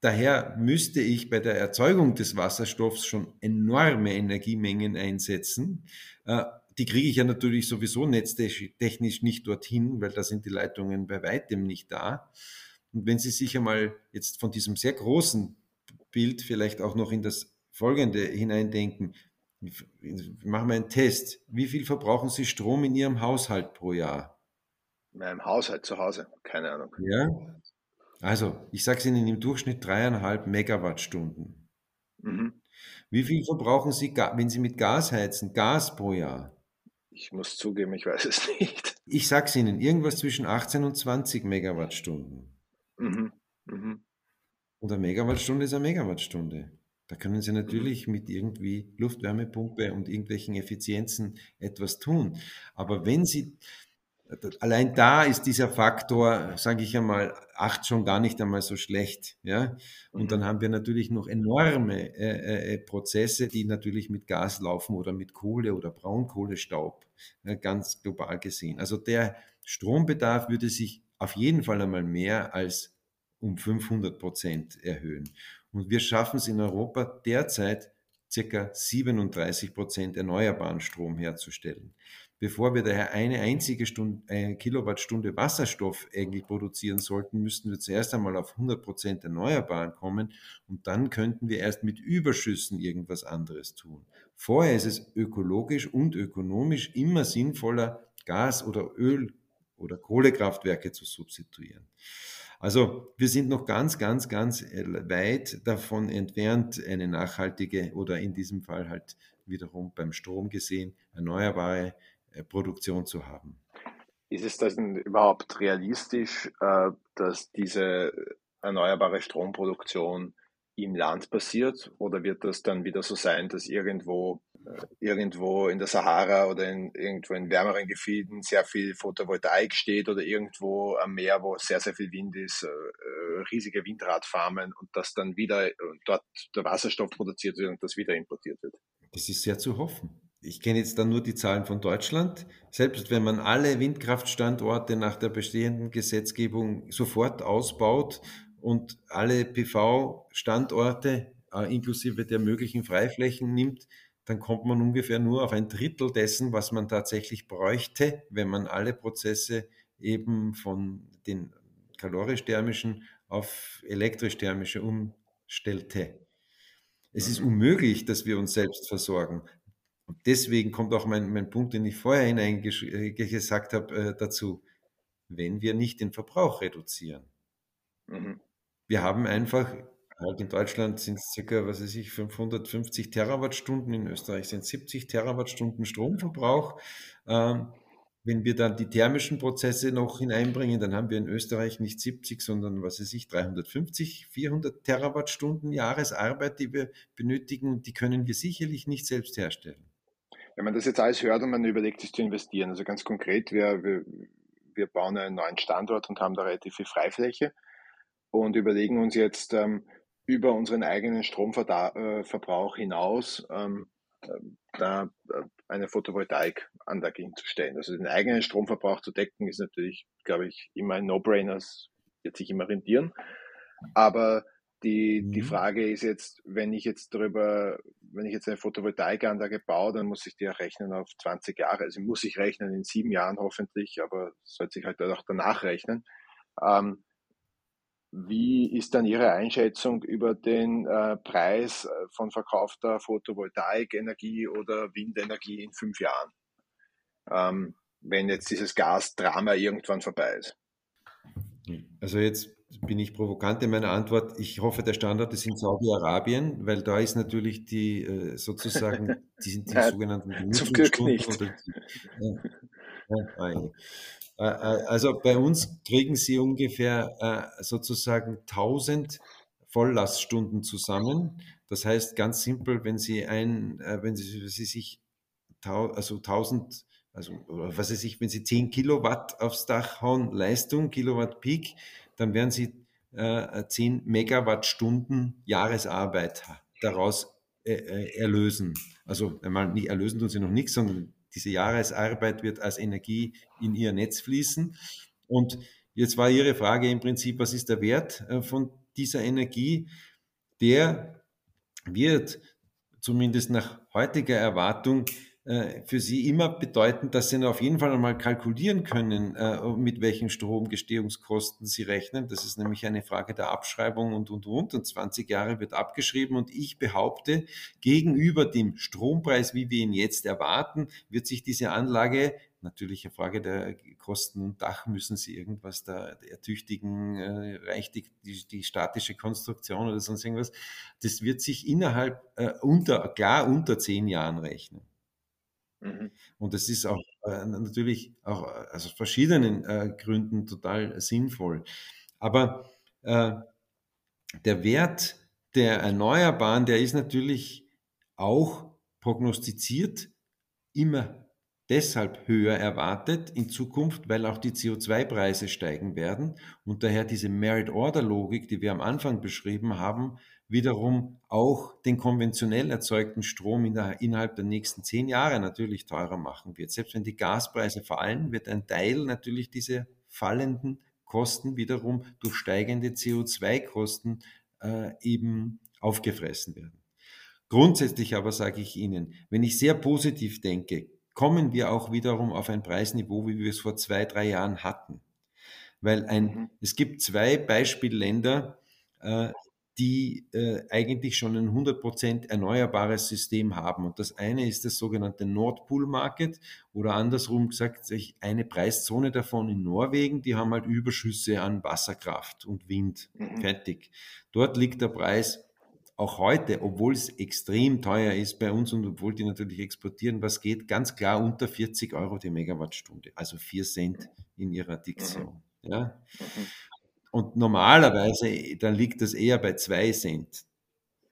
daher müsste ich bei der Erzeugung des Wasserstoffs schon enorme Energiemengen einsetzen. Äh, die kriege ich ja natürlich sowieso netztechnisch nicht dorthin, weil da sind die Leitungen bei weitem nicht da. Und wenn Sie sich einmal jetzt von diesem sehr großen Bild vielleicht auch noch in das folgende hineindenken. Machen wir einen Test. Wie viel verbrauchen Sie Strom in Ihrem Haushalt pro Jahr? In meinem Haushalt zu Hause, keine Ahnung. Ja. Also, ich sage es Ihnen im Durchschnitt dreieinhalb Megawattstunden. Mhm. Wie viel verbrauchen Sie, wenn Sie mit Gas heizen, Gas pro Jahr? Ich muss zugeben, ich weiß es nicht. Ich sage es Ihnen, irgendwas zwischen 18 und 20 Megawattstunden. Mhm. Mhm. Und eine Megawattstunde ist eine Megawattstunde. Da können Sie natürlich mit irgendwie Luftwärmepumpe und irgendwelchen Effizienzen etwas tun. Aber wenn Sie, allein da ist dieser Faktor, sage ich einmal, acht schon gar nicht einmal so schlecht. Ja? Und mhm. dann haben wir natürlich noch enorme äh, äh, Prozesse, die natürlich mit Gas laufen oder mit Kohle oder Braunkohlestaub, äh, ganz global gesehen. Also der Strombedarf würde sich auf jeden Fall einmal mehr als um 500 Prozent erhöhen. Und wir schaffen es in Europa derzeit circa 37 Prozent erneuerbaren Strom herzustellen. Bevor wir daher eine einzige Stunde, eine Kilowattstunde Wasserstoff eigentlich produzieren sollten, müssten wir zuerst einmal auf 100 Prozent Erneuerbaren kommen und dann könnten wir erst mit Überschüssen irgendwas anderes tun. Vorher ist es ökologisch und ökonomisch immer sinnvoller, Gas oder Öl oder Kohlekraftwerke zu substituieren. Also wir sind noch ganz, ganz, ganz äh, weit davon entfernt, eine nachhaltige oder in diesem Fall halt wiederum beim Strom gesehen erneuerbare äh, Produktion zu haben. Ist es denn überhaupt realistisch, äh, dass diese erneuerbare Stromproduktion im Land passiert? Oder wird das dann wieder so sein, dass irgendwo irgendwo in der Sahara oder in, irgendwo in wärmeren Gebieten sehr viel Photovoltaik steht oder irgendwo am Meer, wo sehr, sehr viel Wind ist, äh, äh riesige Windradfarmen und das dann wieder äh, dort der Wasserstoff produziert wird und das wieder importiert wird. Das ist sehr zu hoffen. Ich kenne jetzt dann nur die Zahlen von Deutschland. Selbst wenn man alle Windkraftstandorte nach der bestehenden Gesetzgebung sofort ausbaut und alle PV-Standorte inklusive der möglichen Freiflächen nimmt, dann kommt man ungefähr nur auf ein Drittel dessen, was man tatsächlich bräuchte, wenn man alle Prozesse eben von den kalorisch-thermischen auf elektrisch-thermische umstellte. Es ist unmöglich, dass wir uns selbst versorgen. Und deswegen kommt auch mein, mein Punkt, den ich vorher hineingesagt habe, äh, dazu, wenn wir nicht den Verbrauch reduzieren. Mhm. Wir haben einfach in Deutschland sind es circa, was weiß ich, 550 Terawattstunden, in Österreich sind es 70 Terawattstunden Stromverbrauch. Ähm, wenn wir dann die thermischen Prozesse noch hineinbringen, dann haben wir in Österreich nicht 70, sondern was weiß ich, 350, 400 Terawattstunden Jahresarbeit, die wir benötigen die können wir sicherlich nicht selbst herstellen. Wenn man das jetzt alles hört und man überlegt, sich zu investieren, also ganz konkret, wir, wir, wir bauen einen neuen Standort und haben da relativ viel Freifläche und überlegen uns jetzt, ähm, über unseren eigenen Stromverbrauch äh, hinaus ähm, äh, da äh, eine Photovoltaikanlage hinzustellen. Also den eigenen Stromverbrauch zu decken ist natürlich, glaube ich, immer ein No-Brainer, es wird sich immer rentieren. Aber die, die mhm. Frage ist jetzt, wenn ich jetzt darüber, wenn ich jetzt eine Photovoltaikanlage baue, dann muss ich die auch rechnen auf 20 Jahre. Also muss ich rechnen in sieben Jahren hoffentlich, aber sollte sich halt auch danach rechnen. Ähm, wie ist dann Ihre Einschätzung über den äh, Preis äh, von verkaufter Photovoltaikenergie oder Windenergie in fünf Jahren, ähm, wenn jetzt dieses Gasdrama irgendwann vorbei ist? Also jetzt bin ich provokant in meiner Antwort. Ich hoffe, der Standort ist in Saudi-Arabien, weil da ist natürlich die äh, sozusagen die, die ja, sogenannten Zum Glück nicht. Die, äh, also bei uns kriegen Sie ungefähr äh, sozusagen 1000 Volllaststunden zusammen. Das heißt ganz simpel, wenn Sie ein, wenn Sie, Sie sich also 1000 also was weiß ich, wenn Sie 10 Kilowatt aufs Dach hauen, Leistung, Kilowatt Peak, dann werden Sie äh, 10 Megawattstunden Jahresarbeit daraus äh, erlösen. Also einmal nicht erlösen tun Sie noch nichts, sondern diese Jahresarbeit wird als Energie in ihr Netz fließen. Und jetzt war Ihre Frage im Prinzip, was ist der Wert äh, von dieser Energie? Der wird zumindest nach heutiger Erwartung für sie immer bedeuten, dass sie auf jeden Fall einmal kalkulieren können, äh, mit welchen Stromgestehungskosten sie rechnen. Das ist nämlich eine Frage der Abschreibung und, und, und. Und 20 Jahre wird abgeschrieben. Und ich behaupte, gegenüber dem Strompreis, wie wir ihn jetzt erwarten, wird sich diese Anlage natürlich eine Frage der Kosten und Dach müssen sie irgendwas da ertüchtigen, äh, reicht die, die, die, statische Konstruktion oder sonst irgendwas. Das wird sich innerhalb äh, unter, klar unter zehn Jahren rechnen. Mhm. Und das ist auch äh, natürlich auch äh, aus verschiedenen äh, Gründen total sinnvoll. Aber äh, der Wert der Erneuerbaren, der ist natürlich auch prognostiziert immer deshalb höher erwartet in Zukunft, weil auch die CO2-Preise steigen werden und daher diese Merit-Order-Logik, die wir am Anfang beschrieben haben, wiederum auch den konventionell erzeugten Strom in der, innerhalb der nächsten zehn Jahre natürlich teurer machen wird. Selbst wenn die Gaspreise fallen, wird ein Teil natürlich diese fallenden Kosten wiederum durch steigende CO2-Kosten äh, eben aufgefressen werden. Grundsätzlich aber sage ich Ihnen, wenn ich sehr positiv denke, kommen wir auch wiederum auf ein Preisniveau, wie wir es vor zwei, drei Jahren hatten. Weil ein, mhm. es gibt zwei Beispielländer, äh, die äh, eigentlich schon ein 100% erneuerbares System haben. Und das eine ist das sogenannte Nordpool Market oder andersrum gesagt, eine Preiszone davon in Norwegen, die haben halt Überschüsse an Wasserkraft und Wind. Mhm. Fertig. Dort liegt der Preis auch heute, obwohl es extrem teuer ist bei uns und obwohl die natürlich exportieren, was geht, ganz klar unter 40 Euro die Megawattstunde, also 4 Cent in ihrer Diktion. Mhm. Ja? Mhm. Und normalerweise, dann liegt das eher bei zwei Cent.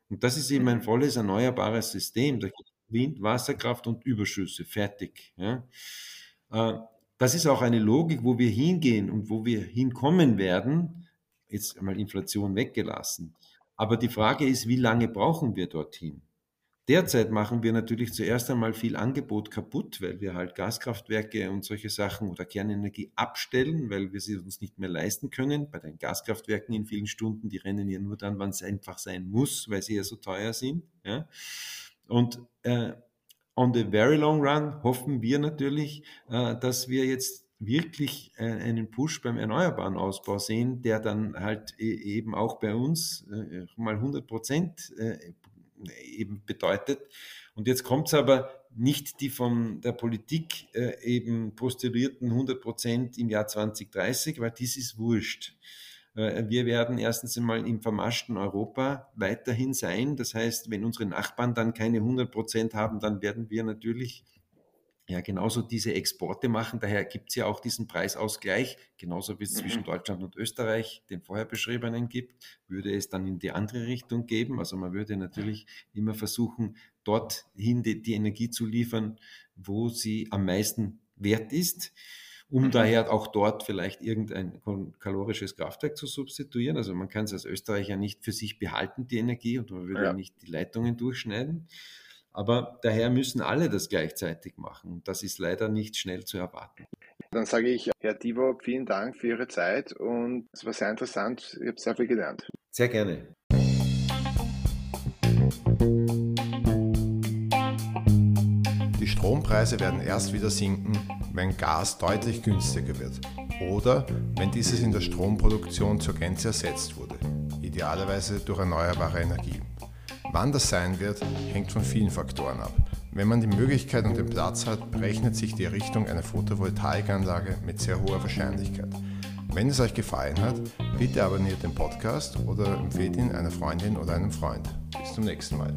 Und das ist eben ein mhm. volles erneuerbares System. Da gibt Wind, Wasserkraft und Überschüsse. Fertig. Ja. Äh, das ist auch eine Logik, wo wir hingehen und wo wir hinkommen werden. Jetzt einmal Inflation weggelassen. Aber die Frage ist, wie lange brauchen wir dorthin? Derzeit machen wir natürlich zuerst einmal viel Angebot kaputt, weil wir halt Gaskraftwerke und solche Sachen oder Kernenergie abstellen, weil wir sie uns nicht mehr leisten können. Bei den Gaskraftwerken in vielen Stunden, die rennen ja nur dann, wann es einfach sein muss, weil sie ja so teuer sind. Ja. Und äh, on the very long run hoffen wir natürlich, äh, dass wir jetzt wirklich äh, einen Push beim erneuerbaren Ausbau sehen, der dann halt e-, eben auch bei uns äh, mal 100 Prozent äh, eben bedeutet. Und jetzt kommt es aber nicht die von der Politik äh, eben postulierten 100 Prozent im Jahr 2030, weil dies ist wurscht. Äh, wir werden erstens einmal im vermaschten Europa weiterhin sein. Das heißt, wenn unsere Nachbarn dann keine 100 Prozent haben, dann werden wir natürlich ja genauso diese Exporte machen. Daher gibt es ja auch diesen Preisausgleich, genauso wie es mhm. zwischen Deutschland und Österreich den vorher beschriebenen gibt, würde es dann in die andere Richtung geben. Also man würde natürlich immer versuchen, dorthin die, die Energie zu liefern, wo sie am meisten wert ist um mhm. daher auch dort vielleicht irgendein kalorisches Kraftwerk zu substituieren. Also man kann es als Österreicher nicht für sich behalten, die Energie, und man würde ja. nicht die Leitungen durchschneiden. Aber daher müssen alle das gleichzeitig machen. Das ist leider nicht schnell zu erwarten. Dann sage ich, Herr Divo, vielen Dank für Ihre Zeit und es war sehr interessant. Ich habe sehr viel gelernt. Sehr gerne. Die Strompreise werden erst wieder sinken, wenn Gas deutlich günstiger wird oder wenn dieses in der Stromproduktion zur Gänze ersetzt wurde, idealerweise durch erneuerbare Energie. Wann das sein wird, hängt von vielen Faktoren ab. Wenn man die Möglichkeit und den Platz hat, berechnet sich die Errichtung einer Photovoltaikanlage mit sehr hoher Wahrscheinlichkeit. Wenn es euch gefallen hat, bitte abonniert den Podcast oder empfehlt ihn einer Freundin oder einem Freund. Bis zum nächsten Mal.